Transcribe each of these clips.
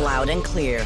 loud and clear.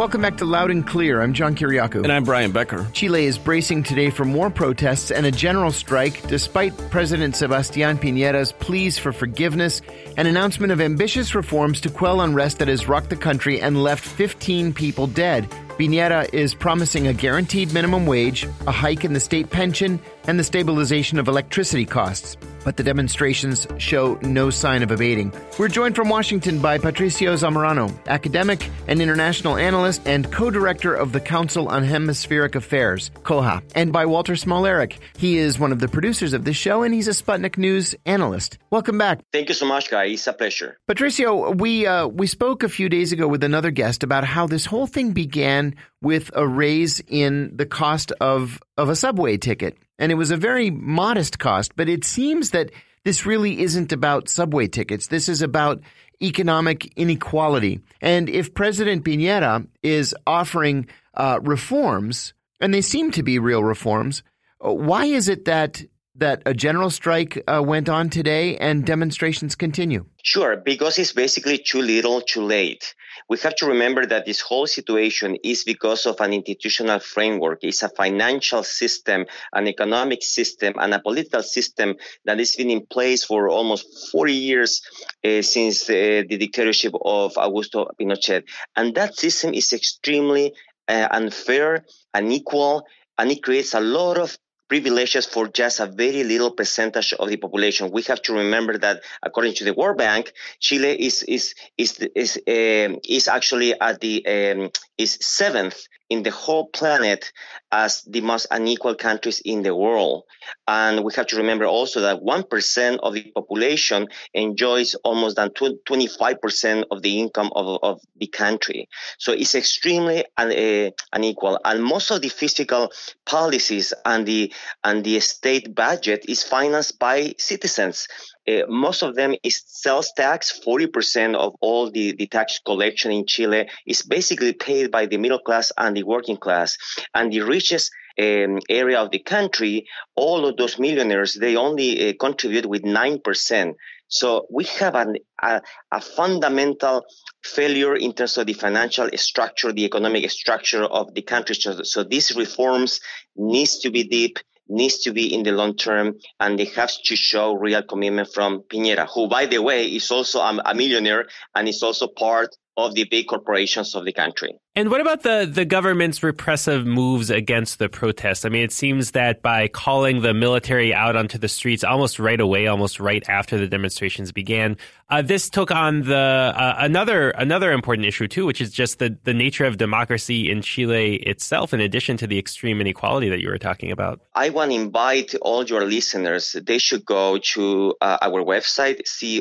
Welcome back to Loud and Clear. I'm John Kiriakou. And I'm Brian Becker. Chile is bracing today for more protests and a general strike despite President Sebastián Piñera's pleas for forgiveness and announcement of ambitious reforms to quell unrest that has rocked the country and left 15 people dead. Piñera is promising a guaranteed minimum wage, a hike in the state pension, and the stabilization of electricity costs but the demonstrations show no sign of abating. We're joined from Washington by Patricio Zamorano, academic and international analyst and co-director of the Council on Hemispheric Affairs, COHA, and by Walter Smolarek. He is one of the producers of this show and he's a Sputnik News analyst. Welcome back. Thank you so much, guys. It's a pleasure. Patricio, we uh, we spoke a few days ago with another guest about how this whole thing began with a raise in the cost of of a subway ticket. And it was a very modest cost, but it seems that this really isn't about subway tickets. This is about economic inequality. And if President Piñera is offering uh, reforms, and they seem to be real reforms, why is it that that a general strike uh, went on today and demonstrations continue? Sure, because it's basically too little, too late we have to remember that this whole situation is because of an institutional framework. It's a financial system, an economic system, and a political system that has been in place for almost 40 years uh, since uh, the dictatorship of Augusto Pinochet. And that system is extremely uh, unfair, unequal, and it creates a lot of privileges for just a very little percentage of the population. We have to remember that according to the World Bank, Chile is is is is, uh, is actually at the um, is seventh in the whole planet as the most unequal countries in the world. And we have to remember also that 1% of the population enjoys almost than 25% of the income of, of the country. So it's extremely uh, unequal. And most of the fiscal policies and the, and the state budget is financed by citizens. Uh, most of them is sales tax. 40% of all the, the tax collection in Chile is basically paid by the middle class and the working class. And the richest um, area of the country, all of those millionaires, they only uh, contribute with 9%. So we have an, a, a, fundamental failure in terms of the financial structure, the economic structure of the country. So, so these reforms needs to be deep needs to be in the long term and they have to show real commitment from Piñera, who, by the way, is also a, millionaire and is also part of the big corporations of the country. And what about the, the government's repressive moves against the protests? I mean, it seems that by calling the military out onto the streets almost right away, almost right after the demonstrations began, uh, this took on the uh, another another important issue too, which is just the, the nature of democracy in Chile itself, in addition to the extreme inequality that you were talking about. I want to invite all your listeners. They should go to uh, our website,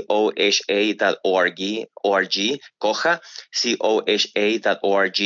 coha.org, org, coha, coha.org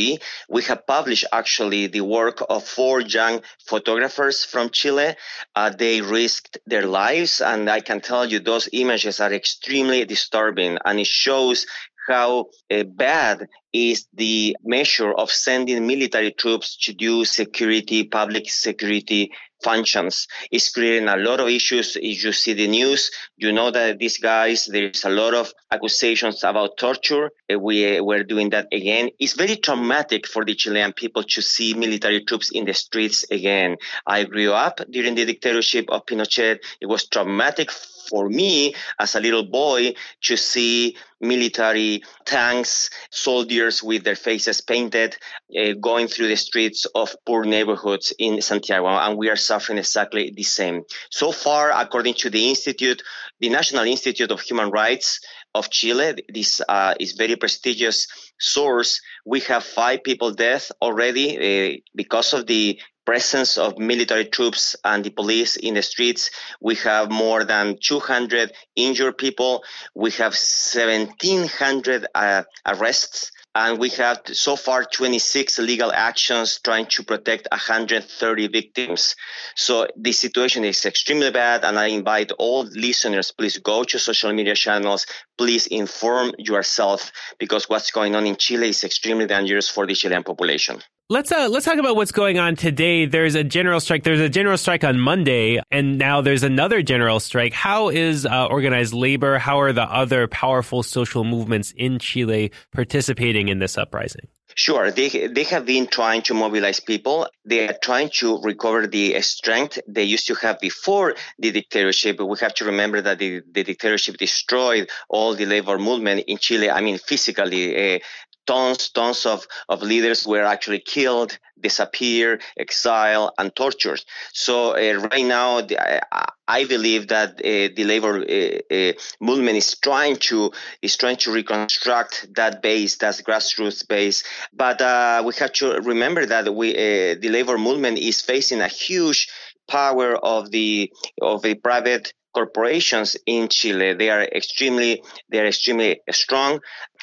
we have published actually the work of four young photographers from Chile. Uh, they risked their lives, and I can tell you those images are extremely disturbing, and it shows how uh, bad is the measure of sending military troops to do security, public security functions. It's creating a lot of issues. If you see the news, you know that these guys, there's a lot of accusations about torture. Uh, we uh, were doing that again. It's very traumatic for the Chilean people to see military troops in the streets again. I grew up during the dictatorship of Pinochet. It was traumatic for me as a little boy to see military tanks, soldiers with their faces painted, uh, going through the streets of poor neighborhoods in Santiago. And we are suffering exactly the same. So far, according to the Institute, the National Institute of Human Rights of Chile, this uh, is very prestigious source. We have five people dead already uh, because of the presence of military troops and the police in the streets. We have more than 200 injured people. We have 1,700 uh, arrests. And we have so far 26 legal actions trying to protect 130 victims. So the situation is extremely bad. And I invite all listeners, please go to social media channels. Please inform yourself because what's going on in Chile is extremely dangerous for the Chilean population. Let's uh, let's talk about what's going on today. There's a general strike. There's a general strike on Monday, and now there's another general strike. How is uh, organized labor? How are the other powerful social movements in Chile participating in this uprising? Sure, they they have been trying to mobilize people. They are trying to recover the strength they used to have before the dictatorship. We have to remember that the, the dictatorship destroyed all the labor movement in Chile. I mean, physically, uh, tons, tons of, of leaders were actually killed, disappeared, exiled, and tortured. So uh, right now, the, I, I, believe that uh, the labor uh, uh, movement is trying to is trying to reconstruct that base, that grassroots base. But uh, we have to remember that we uh, the labor movement is facing a huge power of the of the private corporations in Chile. They are extremely they are extremely strong.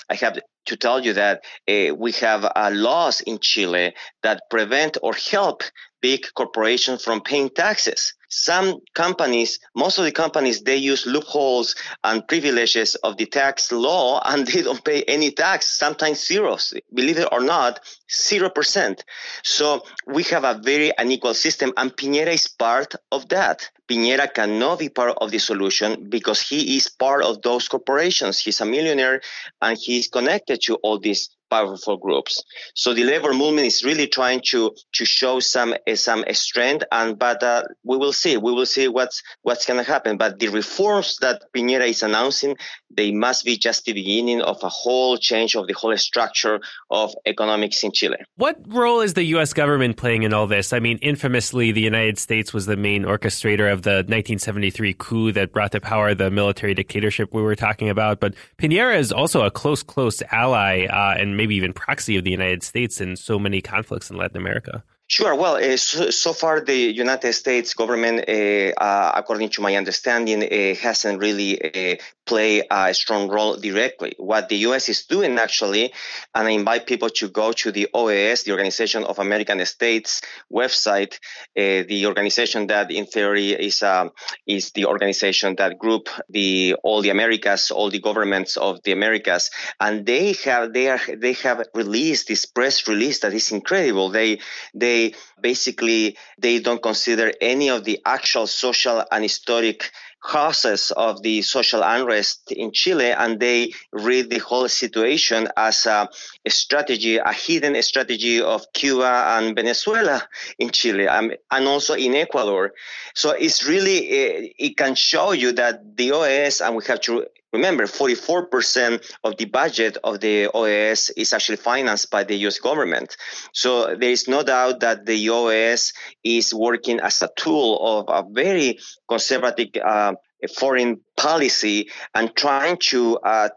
I have to tell you that uh, we have uh, laws in Chile that prevent or help big corporations from paying taxes. Some companies, most of the companies, they use loopholes and privileges of the tax law and they don't pay any tax, sometimes zeros. Believe it or not, 0%. So we have a very unequal system and Piñera is part of that. Piñera cannot be part of the solution because he is part of those corporations. He's a millionaire and he's connected to all these powerful groups. So the labor movement is really trying to to show some uh, some strength, and but uh, we will see. We will see what's what's going to happen. But the reforms that Piñera is announcing, they must be just the beginning of a whole change of the whole structure of economics in Chile. What role is the U.S. government playing in all this? I mean, infamously, the United States was the main orchestrator of the 1973 coup that brought to power the military dictatorship we were talking about. But Piñera is also a close, close ally uh, and maybe even proxy of the United States in so many conflicts in Latin America. Sure. Well, uh, so, so, far the United States government, uh, uh, according to my understanding, uh, hasn't really played a strong role directly. What the U.S. is doing actually, and I invite people to go to the OAS, the Organization of American States website, the organization that in theory is um, is the organization that group the all the Americas, all the governments of the Americas, and they have they are they have released this press release that is incredible. They they they basically they don't consider any of the actual social and historic causes of the social unrest in Chile, and they read the whole situation as a, a strategy, a hidden strategy of Cuba and Venezuela in Chile, um, and also in Ecuador. So it's really it, it can show you that the OAS, and we have to Remember, 44% of the budget of the OAS is actually financed by the US government. So there is no doubt that the OAS is working as a tool of a very conservative uh, foreign policy and trying to uh,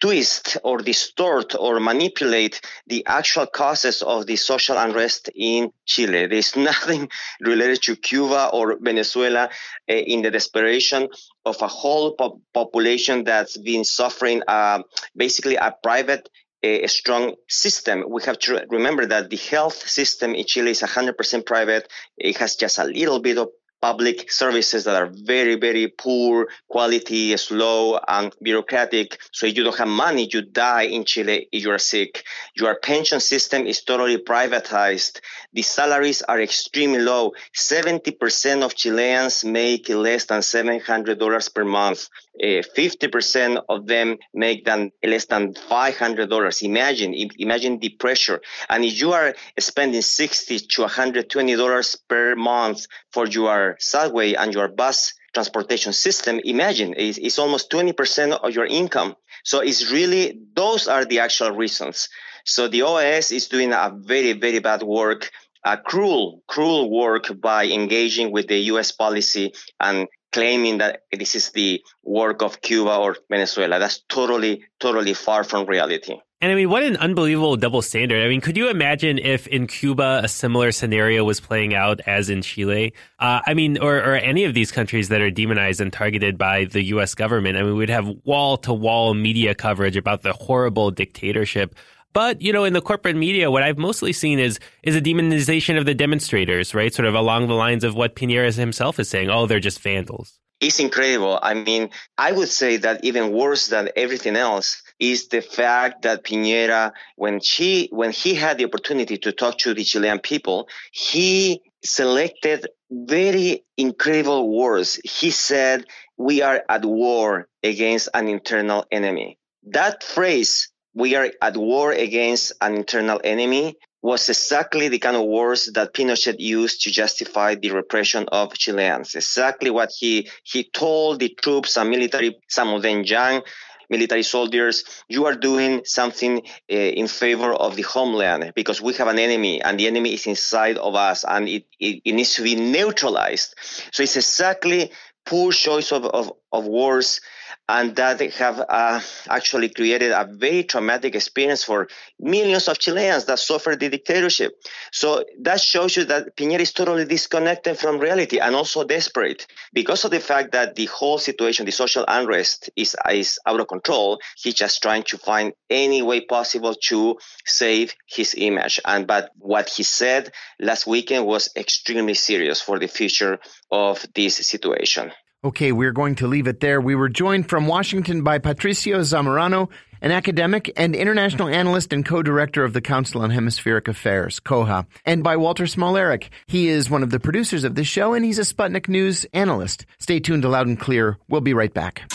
twist or distort or manipulate the actual causes of the social unrest in Chile. There's nothing related to Cuba or Venezuela uh, in the desperation of a whole po- population that's been suffering uh, basically a private a strong system. We have to remember that the health system in Chile is 100% private. It has just a little bit of public services that are very, very poor quality, slow, and bureaucratic. So if you don't have money, you die in Chile if you are sick. Your pension system is totally privatized. The salaries are extremely low. 70% of Chileans make less than $700 per month. Uh, 50% of them make than less than $500. Imagine, imagine the pressure. And if you are spending 60 to $120 per month for your subway and your bus transportation system, imagine it's, it's almost 20% of your income. So it's really, those are the actual reasons. So the OAS is doing a very, very bad work, a cruel, cruel work by engaging with the US policy and claiming that this is the work of Cuba or Venezuela. That's totally, totally far from reality. And I mean, what an unbelievable double standard. I mean, could you imagine if in Cuba a similar scenario was playing out as in Chile? Uh, I mean, or, or any of these countries that are demonized and targeted by the U.S. government. I mean, we'd have wall to wall media coverage about the horrible dictatorship. But you know, in the corporate media, what I've mostly seen is is a demonization of the demonstrators, right? Sort of along the lines of what Piñera himself is saying. Oh, they're just vandals. It's incredible. I mean, I would say that even worse than everything else, is the fact that Piñera, when she, when he had the opportunity to talk to the Chilean people, he selected very incredible words. He said, we are at war against an internal enemy. That phrase, we are at war against an internal enemy, was exactly the kind of words that Pinochet used to justify the repression of Chileans. Exactly what he, he told the troops and military, some of them young, military soldiers, you are doing something uh, in favor of the homeland because we have an enemy and the enemy is inside of us and it, it, it needs to be neutralized. So it's exactly poor choice of, of, of words and that have uh, actually created a very traumatic experience for millions of Chileans that suffered the dictatorship. So that shows you that Piñera is totally disconnected from reality and also desperate because of the fact that the whole situation, the social unrest is, is out of control. He's just trying to find any way possible to save his image. And but what he said last weekend was extremely serious for the future of this situation. Okay, we're going to leave it there. We were joined from Washington by Patricio Zamorano, an academic and international analyst and co-director of the Council on Hemispheric Affairs, COHA, and by Walter Smolarek. He is one of the producers of this show, and he's a Sputnik News analyst. Stay tuned to Loud and Clear. We'll be right back.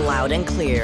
Loud and Clear